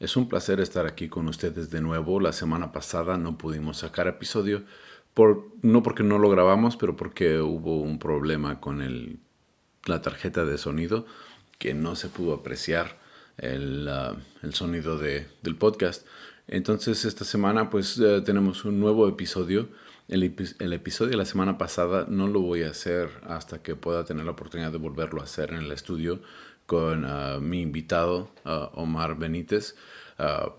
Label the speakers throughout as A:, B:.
A: Es un placer estar aquí con ustedes de nuevo. La semana pasada no pudimos sacar episodio, por, no porque no lo grabamos, pero porque hubo un problema con la tarjeta de sonido que no se pudo apreciar el, el sonido de, del podcast. Entonces esta semana pues uh, tenemos un nuevo episodio. El, el, episodio de la semana pasada no lo voy a hacer hasta que pueda tener la oportunidad de volverlo a hacer en el estudio con uh, mi invitado, uh, Omar Benítez. Uh,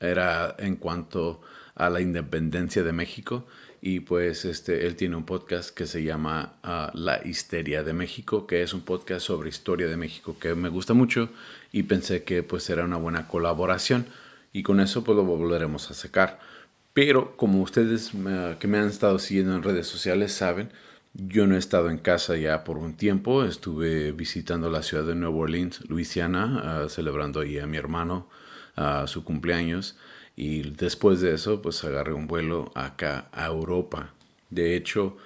A: era en cuanto a la independencia de México y pues este, él tiene un podcast que se llama La Histeria de México, que es un podcast sobre historia de México que me gusta mucho y pensé que pues era una buena colaboración y con eso pues lo volveremos a sacar. Pero como ustedes que me han estado siguiendo en redes sociales saben, yo no he estado en casa ya por un tiempo, estuve visitando la ciudad de Nueva Orleans, Luisiana, uh, celebrando ahí a mi hermano uh, su cumpleaños. Y después de eso pues agarré un vuelo acá a Europa. De hecho,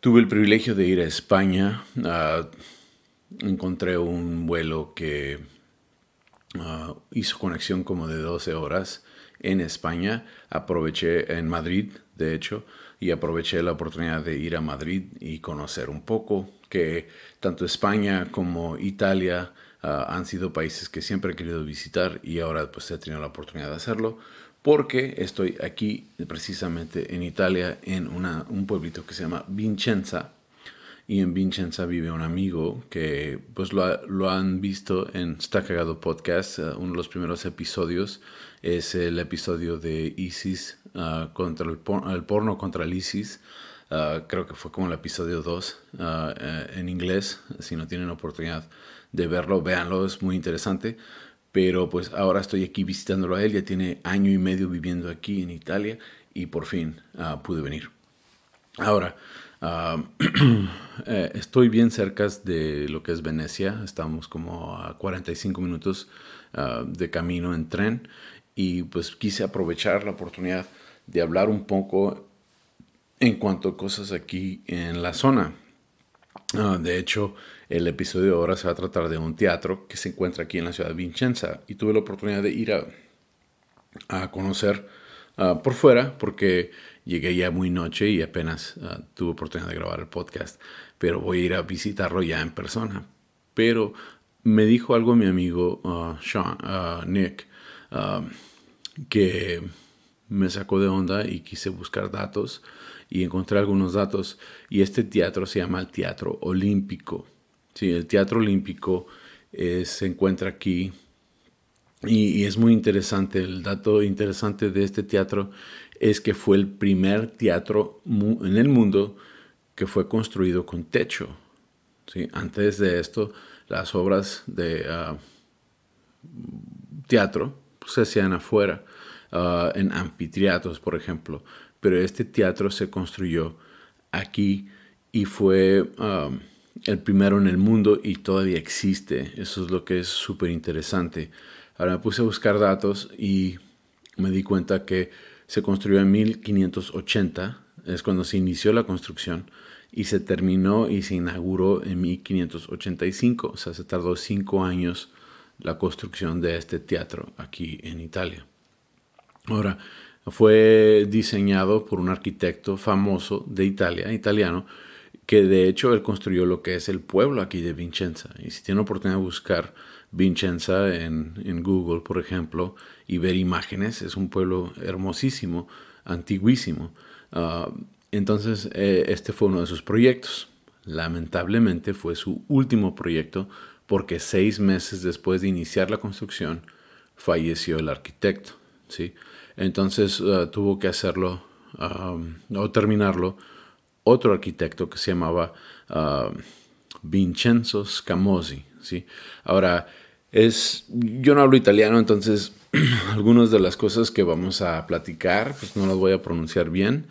A: tuve el privilegio de ir a España, encontré un vuelo que hizo conexión como de 12 horas en España, aproveché en Madrid, de hecho, y aproveché la oportunidad de ir a Madrid y conocer un poco que tanto España como Italia uh, han sido países que siempre he querido visitar y ahora pues he tenido la oportunidad de hacerlo porque estoy aquí precisamente en Italia en una, un pueblito que se llama Vincenza y en Vincenza vive un amigo que pues lo, lo han visto en Está Cagado Podcast, uh, uno de los primeros episodios es el episodio de ISIS uh, contra el, por el, porno contra el ISIS. Uh, creo que fue como el episodio 2 uh, en inglés. Si no tienen oportunidad de verlo, véanlo, es muy interesante. Pero pues ahora estoy aquí visitándolo a él, ya tiene año y medio viviendo aquí en Italia y por fin pude venir. Ahora, eh, estoy bien cerca de lo que es Venecia, estamos como a 45 minutos de camino en tren. Y pues quise aprovechar la oportunidad de hablar un poco en cuanto a cosas aquí en la zona. Uh, de hecho, el episodio ahora se va a tratar de un teatro que se encuentra aquí en la ciudad de Vincenza y tuve la oportunidad de ir a, conocer uh, por fuera porque llegué ya muy noche y apenas uh, tuve oportunidad de grabar el podcast, pero voy a ir a visitarlo ya en persona. Pero me dijo algo mi amigo Sean, Nick, que me sacó de onda y quise buscar datos y encontré algunos datos y este teatro se llama el Teatro Olímpico. Sí, el Teatro Olímpico eh, se encuentra aquí y, es muy interesante. El dato interesante de este teatro es que fue el primer teatro en el mundo que fue construido con techo. ¿sí? Antes de esto, las obras de uh, teatro se hacían afuera, uh, en anfiteatros, por ejemplo. Pero este teatro se construyó aquí y fue um, el primero en el mundo y todavía existe. Eso es lo que es súper interesante. Ahora me puse a buscar datos y me di cuenta que se construyó en 1580, es cuando se inició la construcción, y se terminó y se inauguró en 1585, o sea, se tardó cinco años la construcción de este teatro aquí en Italia. Ahora, fue diseñado por un arquitecto famoso de Italia, italiano, que de hecho él construyó lo que es el pueblo aquí de Vincenza. Y si tiene oportunidad de buscar Vincenza en, Google, por ejemplo, y ver imágenes, es un pueblo hermosísimo, antiguísimo. Uh, entonces, eh, este fue uno de sus proyectos. Lamentablemente fue su último proyecto porque seis meses después de iniciar la construcción falleció el arquitecto. ¿sí? Entonces uh, tuvo que hacerlo o terminarlo otro arquitecto que se llamaba uh, Vincenzo Scamozzi. ¿sí? Ahora, es, yo no hablo italiano, entonces algunas de las cosas que vamos a platicar, pues no las voy a pronunciar bien,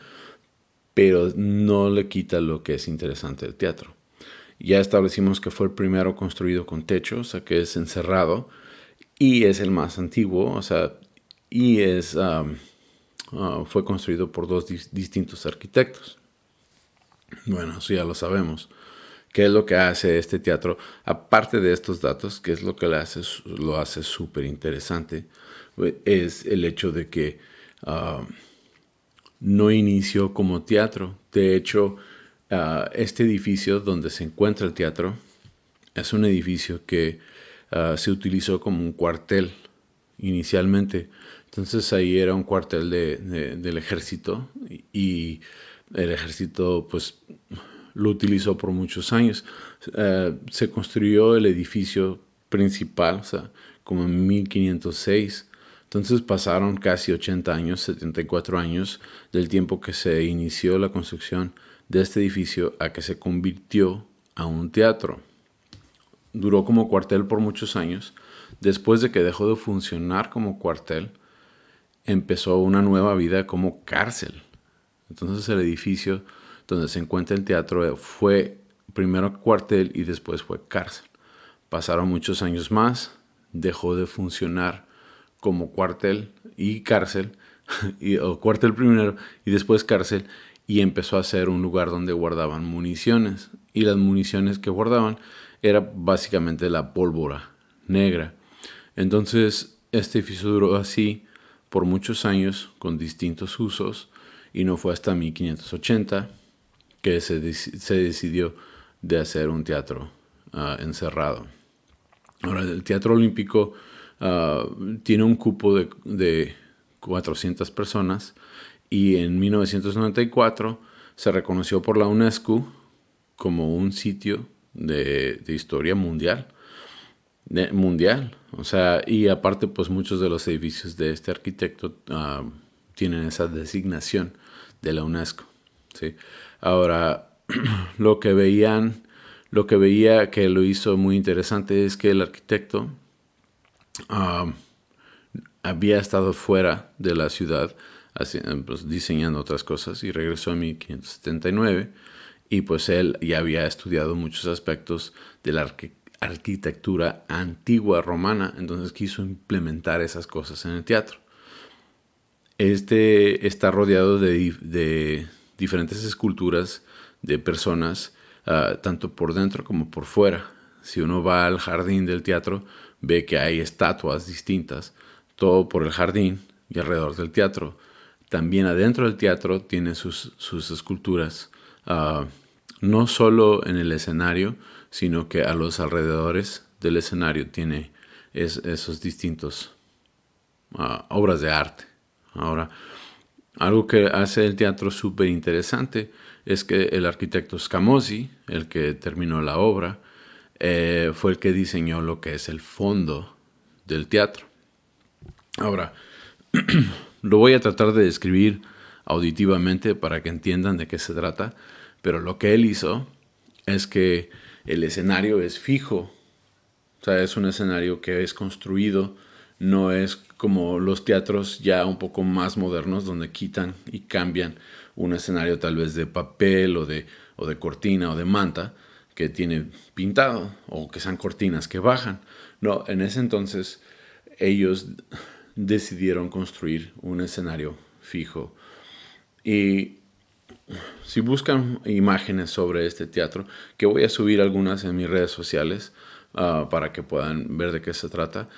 A: pero no le quita lo que es interesante del teatro. Ya establecimos que fue el primero construido con techo, o sea que es encerrado, y es el más antiguo, o sea, y es, uh, fue construido por dos distintos arquitectos. Bueno, eso ya lo sabemos. ¿Qué es lo que hace este teatro? Aparte de estos datos, ¿qué es lo que lo hace, lo súper interesante? Es el hecho de que uh, no inició como teatro. De hecho, uh, este edificio donde se encuentra el teatro es un edificio que uh, se utilizó como un cuartel inicialmente. Entonces ahí era un cuartel del ejército y el ejército pues lo utilizó por muchos años. Eh, se construyó el edificio principal, o sea, como en 1506. Entonces pasaron casi 80 años, 74 años del tiempo que se inició la construcción de este edificio a que se convirtió a un teatro. Duró como cuartel por muchos años. Después de que dejó de funcionar como cuartel, empezó una nueva vida como cárcel. Entonces el edificio donde se encuentra el teatro fue primero cuartel y después fue cárcel. Pasaron muchos años más, dejó de funcionar como cuartel y cárcel, y, o cuartel primero y después cárcel, y empezó a ser un lugar donde guardaban municiones. Y las municiones que guardaban era básicamente la pólvora negra. Entonces, este edificio duró así por muchos años con distintos usos y no fue hasta 1580 que se, decidió de hacer un teatro ah, encerrado. Ahora, el Teatro Olímpico ah, tiene un cupo de, de 400 personas y en 1994 se reconoció por la UNESCO como un sitio de, historia mundial. mundial. O sea, y aparte, pues muchos de los edificios de este arquitecto ah, tienen esa designación de la UNESCO. ¿sí? Ahora, lo que veían, lo que veía que lo hizo muy interesante es que el arquitecto había estado fuera de la ciudad pues, diseñando otras cosas y regresó en 1579 y pues él ya había estudiado muchos aspectos de la arquitectura antigua romana, entonces quiso implementar esas cosas en el teatro. Este está rodeado de diferentes esculturas de personas, ah, tanto por dentro como por fuera. Si uno va al jardín del teatro, ve que hay estatuas distintas, todo por el jardín y alrededor del teatro. También adentro del teatro tiene sus, sus esculturas, ah, no solo en el escenario, sino que a los alrededores del escenario tiene esos distintos ah, obras de arte. Ahora, algo que hace el teatro súper interesante es que el arquitecto Scamozzi, el que terminó la obra, eh, fue el que diseñó lo que es el fondo del teatro. Ahora, lo voy a tratar de describir auditivamente para que entiendan de qué se trata, pero lo que él hizo es que el escenario es fijo, o sea, es un escenario que es construido no es como los teatros ya un poco más modernos donde quitan y cambian un escenario tal vez de papel o de, o de cortina o de manta que tiene pintado o que sean cortinas que bajan. No, en ese entonces ellos decidieron construir un escenario fijo. Y si buscan imágenes sobre este teatro, que voy a subir algunas en mis redes sociales ah, para que puedan ver de qué se trata,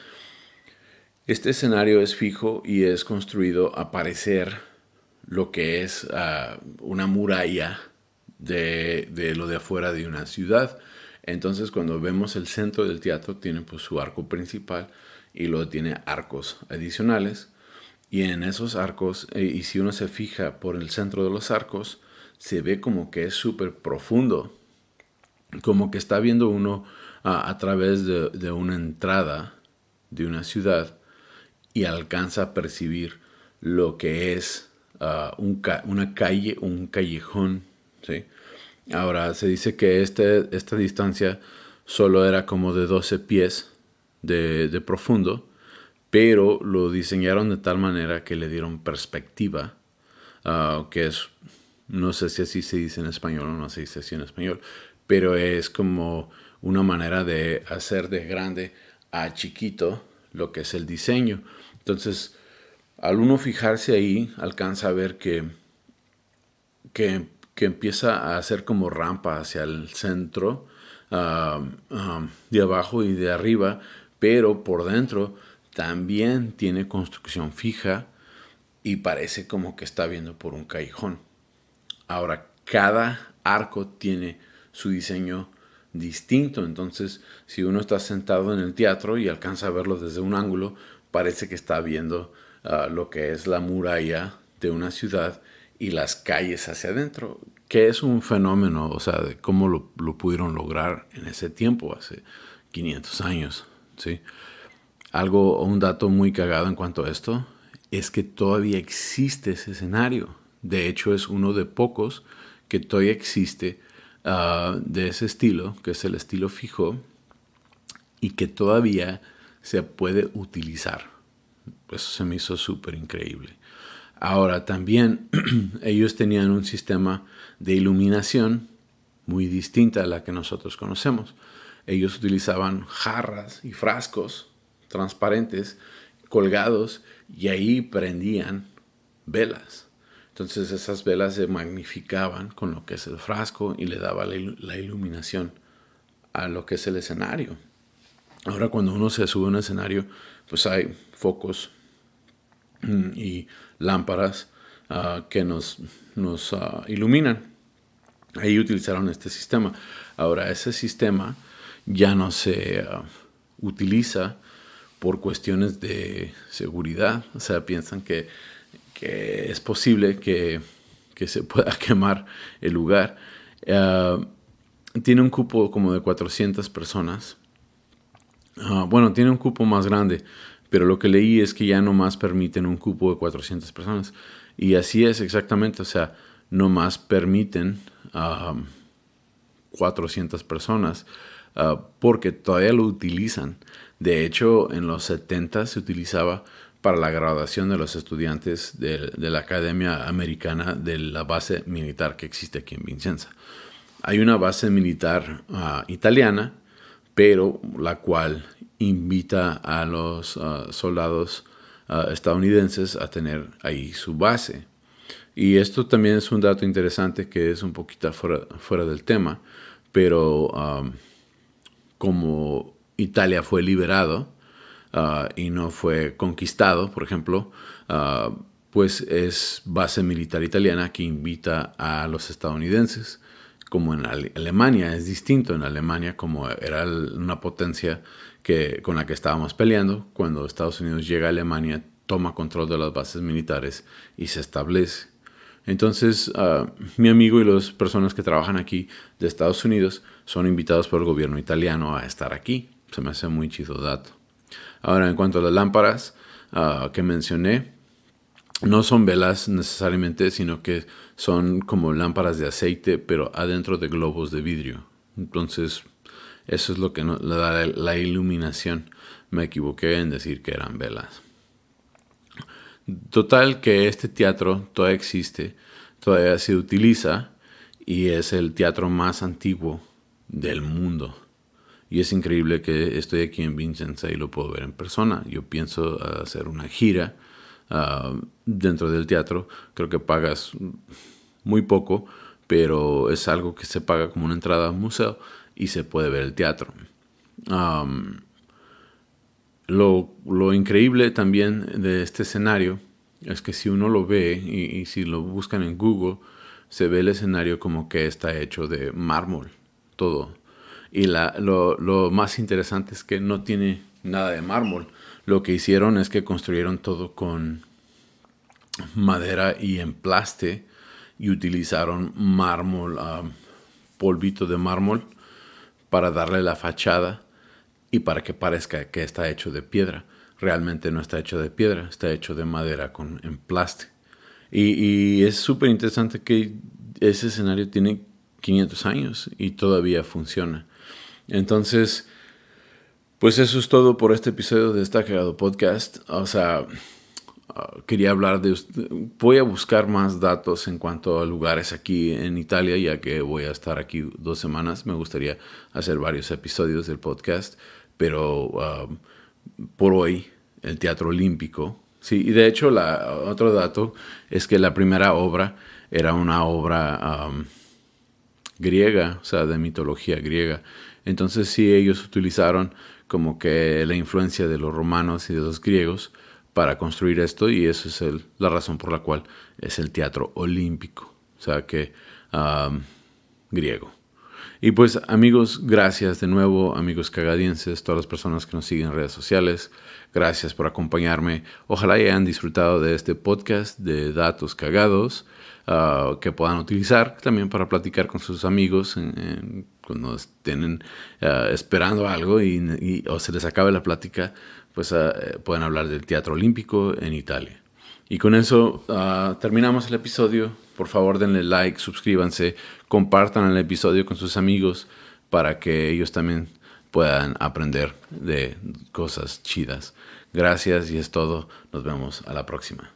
A: este escenario es fijo y es construido a parecer lo que es ah, una muralla de, lo de afuera de una ciudad. Entonces cuando vemos el centro del teatro tiene pues su arco principal y luego tiene arcos adicionales. Y en esos arcos, eh, y si uno se fija por el centro de los arcos, se ve como que es súper profundo, como que está viendo uno ah, a través de una entrada de una ciudad y alcanza a percibir lo que es uh, una calle, un callejón. ¿sí? Ahora, se dice que este, esta distancia solo era como de 12 pies de, profundo, pero lo diseñaron de tal manera que le dieron perspectiva, ah, que es, no sé si así se dice en español o no se dice así en español, pero es como una manera de hacer de grande a chiquito lo que es el diseño. Entonces, al uno fijarse ahí, alcanza a ver que, que, empieza a hacer como rampa hacia el centro, de abajo y de arriba, pero por dentro también tiene construcción fija y parece como que está viendo por un callejón. Ahora, cada arco tiene su diseño distinto, entonces si uno está sentado en el teatro y alcanza a verlo desde un ángulo, parece que está viendo ah, lo que es la muralla de una ciudad y las calles hacia adentro, que es un fenómeno, o sea, de cómo lo, lo pudieron lograr en ese tiempo, hace 500 años, ¿sí? Algo, un dato muy cagado en cuanto a esto, es que todavía existe ese escenario. De hecho, es uno de pocos que todavía existe ah, de ese estilo, que es el estilo fijo, y que todavía se puede utilizar. Eso se me hizo súper increíble. Ahora también ellos tenían un sistema de iluminación muy distinta a la que nosotros conocemos. Ellos utilizaban jarras y frascos transparentes colgados y ahí prendían velas. Entonces esas velas se magnificaban con lo que es el frasco y le daba la iluminación a lo que es el escenario. Ahora cuando uno se sube a un escenario, pues hay focos mm, y lámparas ah, que nos, nos ah, iluminan. Ahí utilizaron este sistema. Ahora ese sistema ya no se ah, utiliza por cuestiones de seguridad. O sea, piensan que, es posible que, se pueda quemar el lugar. Ah, tiene un cupo como de 400 personas. Ah, bueno, tiene un cupo más grande, pero lo que leí es que ya no más permiten un cupo de 400 personas. Y así es exactamente, o sea, no más permiten 400 ah, personas porque todavía lo utilizan de hecho, en los 70 se utilizaba para la graduación de los estudiantes de, la Academia Americana de la base militar que existe aquí en Vincenza. Hay una base militar ah, italiana, pero la cual invita a los ah, soldados ah, estadounidenses a tener ahí su base. Y esto también es un dato interesante que es un poquito fuera, del tema, pero como Italia fue liberado ah, y no fue conquistado, por ejemplo, ah, pues es base militar italiana que invita a los estadounidenses. Como en Alemania es distinto, en Alemania como era una potencia que, con la que estábamos peleando, cuando Estados Unidos llega a Alemania, toma control de las bases militares y se establece. Entonces, ah, mi amigo y las personas que trabajan aquí de Estados Unidos son invitados por el gobierno italiano a estar aquí se me hace muy chido dato. Ahora, en cuanto a las lámparas ah, que mencioné, no son velas necesariamente, sino que son como lámparas de aceite, pero adentro de globos de vidrio. Entonces, eso es lo que le da la iluminación. Me equivoqué en decir que eran velas. Total que este teatro todavía existe, todavía se utiliza y es el teatro más antiguo del mundo. Y es increíble que estoy aquí en Vincenza y lo puedo ver en persona. Yo pienso hacer una gira ah, dentro del teatro. Creo que pagas muy poco, pero es algo que se paga como una entrada a un museo y se puede ver el teatro. lo, increíble también de este escenario es que si uno lo ve y si lo buscan en Google, se ve el escenario como que está hecho de mármol, todo y lo, más interesante es que no tiene nada de mármol. Lo que hicieron es que construyeron todo con madera y emplaste y utilizaron mármol, ah, polvito de mármol para darle la fachada y para que parezca que está hecho de piedra. Realmente no está hecho de piedra, está hecho de madera con emplaste. Y, y es súper interesante que ese escenario tiene 500 años y todavía funciona. Entonces, Pues eso es todo por este episodio de Está Cagado Podcast. O sea, ah, quería hablar de... Voy a buscar más datos en cuanto a lugares aquí en Italia, ya que voy a estar aquí dos semanas. Me gustaría hacer varios episodios del podcast, pero ah, por hoy el Teatro Olímpico. Sí, y de hecho la, otro dato es que la primera obra era una obra griega, o sea, de mitología griega. Entonces sí, ellos utilizaron como que la influencia de los romanos y de los griegos para construir esto y eso es el, la razón por la cual es el teatro olímpico, o sea que griego. Y pues amigos, gracias de nuevo, amigos cagadienses, todas las personas que nos siguen en redes sociales, gracias por acompañarme. Ojalá hayan disfrutado de este podcast de datos cagados. Ah, que puedan utilizar también para platicar con sus amigos cuando estén ah, esperando algo y, o se les acabe la plática, pues ah, pueden hablar del Teatro Olímpico en Italia. Y con eso terminamos el episodio. Por favor, denle like, suscríbanse, compartan el episodio con sus amigos para que ellos también puedan aprender de cosas chidas. Gracias y es todo. Nos vemos a la próxima.